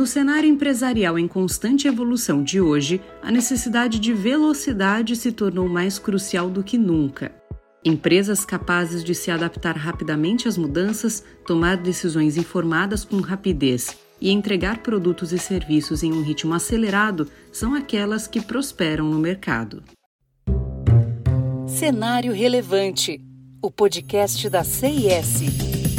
No cenário empresarial em constante evolução de hoje, a necessidade de velocidade se tornou mais crucial do que nunca. Empresas capazes de se adaptar rapidamente às mudanças, tomar decisões informadas com rapidez e entregar produtos e serviços em um ritmo acelerado são aquelas que prosperam no mercado. Cenário Relevante o podcast da CIS.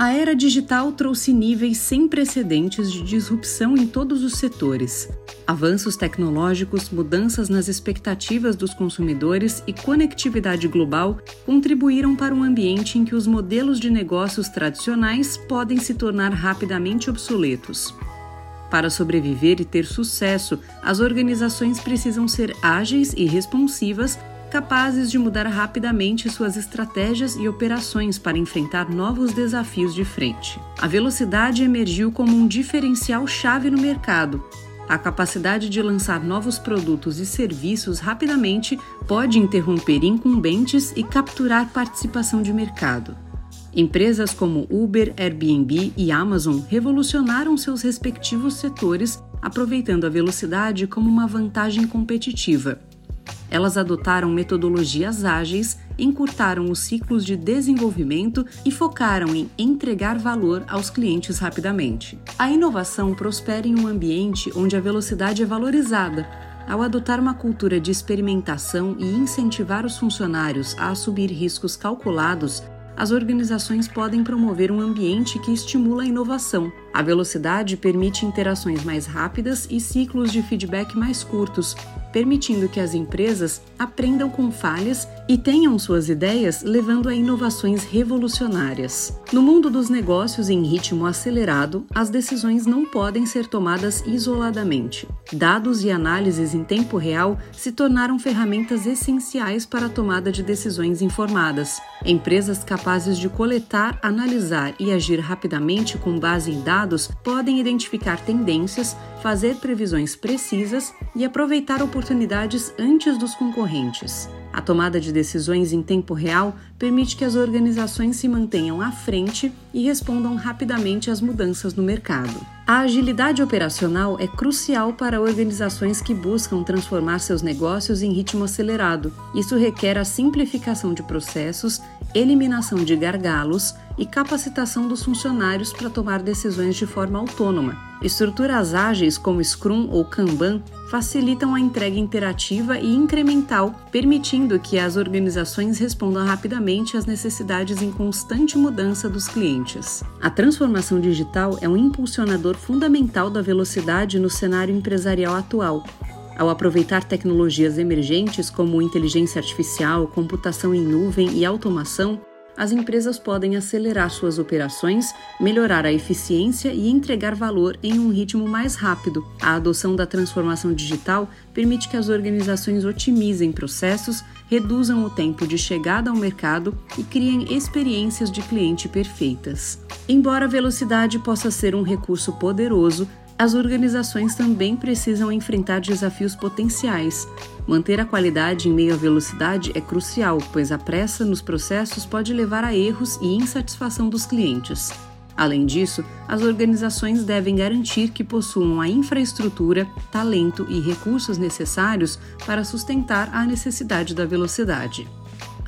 A era digital trouxe níveis sem precedentes de disrupção em todos os setores. Avanços tecnológicos, mudanças nas expectativas dos consumidores e conectividade global contribuíram para um ambiente em que os modelos de negócios tradicionais podem se tornar rapidamente obsoletos. Para sobreviver e ter sucesso, as organizações precisam ser ágeis e responsivas capazes de mudar rapidamente suas estratégias e operações para enfrentar novos desafios de frente. A velocidade emergiu como um diferencial chave no mercado. A capacidade de lançar novos produtos e serviços rapidamente pode interromper incumbentes e capturar participação de mercado. Empresas como Uber, Airbnb e Amazon revolucionaram seus respectivos setores, aproveitando a velocidade como uma vantagem competitiva. Elas adotaram metodologias ágeis, encurtaram os ciclos de desenvolvimento e focaram em entregar valor aos clientes rapidamente. A inovação prospera em um ambiente onde a velocidade é valorizada. Ao adotar uma cultura de experimentação e incentivar os funcionários a assumir riscos calculados, as organizações podem promover um ambiente que estimula a inovação. A velocidade permite interações mais rápidas e ciclos de feedback mais curtos, permitindo que as empresas aprendam com falhas e tenham suas ideias levando a inovações revolucionárias. No mundo dos negócios em ritmo acelerado, as decisões não podem ser tomadas isoladamente. Dados e análises em tempo real se tornaram ferramentas essenciais para a tomada de decisões informadas. Empresas capazes de coletar, analisar e agir rapidamente com base em dados podem identificar tendências, fazer previsões precisas e aproveitar oportunidades antes dos concorrentes. A tomada de decisões em tempo real permite que as organizações se mantenham à frente e respondam rapidamente às mudanças no mercado. A agilidade operacional é crucial para organizações que buscam transformar seus negócios em ritmo acelerado. Isso requer a simplificação de processos, eliminação de gargalos e capacitação dos funcionários para tomar decisões de forma autônoma. Estruturas ágeis como Scrum ou Kanban facilitam a entrega interativa e incremental, permitindo que as organizações respondam rapidamente às necessidades em constante mudança dos clientes. A transformação digital é um impulsionador fundamental da velocidade no cenário empresarial atual, ao aproveitar tecnologias emergentes como inteligência artificial, computação em nuvem e automação, as empresas podem acelerar suas operações, melhorar a eficiência e entregar valor em um ritmo mais rápido. A adoção da transformação digital permite que as organizações otimizem processos, reduzam o tempo de chegada ao mercado e criem experiências de cliente perfeitas. Embora a velocidade possa ser um recurso poderoso, as organizações também precisam enfrentar desafios potenciais. Manter a qualidade em meio à velocidade é crucial, pois a pressa nos processos pode levar a erros e insatisfação dos clientes. Além disso, as organizações devem garantir que possuam a infraestrutura, talento e recursos necessários para sustentar a necessidade da velocidade.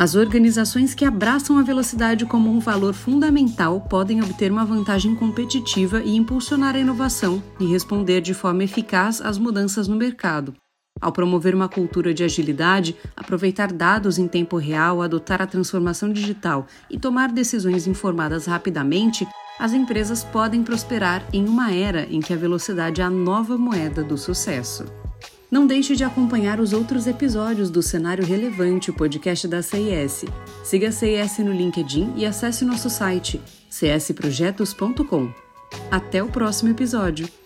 As organizações que abraçam a velocidade como um valor fundamental podem obter uma vantagem competitiva e impulsionar a inovação e responder de forma eficaz às mudanças no mercado. Ao promover uma cultura de agilidade, aproveitar dados em tempo real, adotar a transformação digital e tomar decisões informadas rapidamente, as empresas podem prosperar em uma era em que a velocidade é a nova moeda do sucesso. Não deixe de acompanhar os outros episódios do Cenário Relevante, o podcast da CIS. Siga a CIS no LinkedIn e acesse nosso site csprojetos.com. Até o próximo episódio!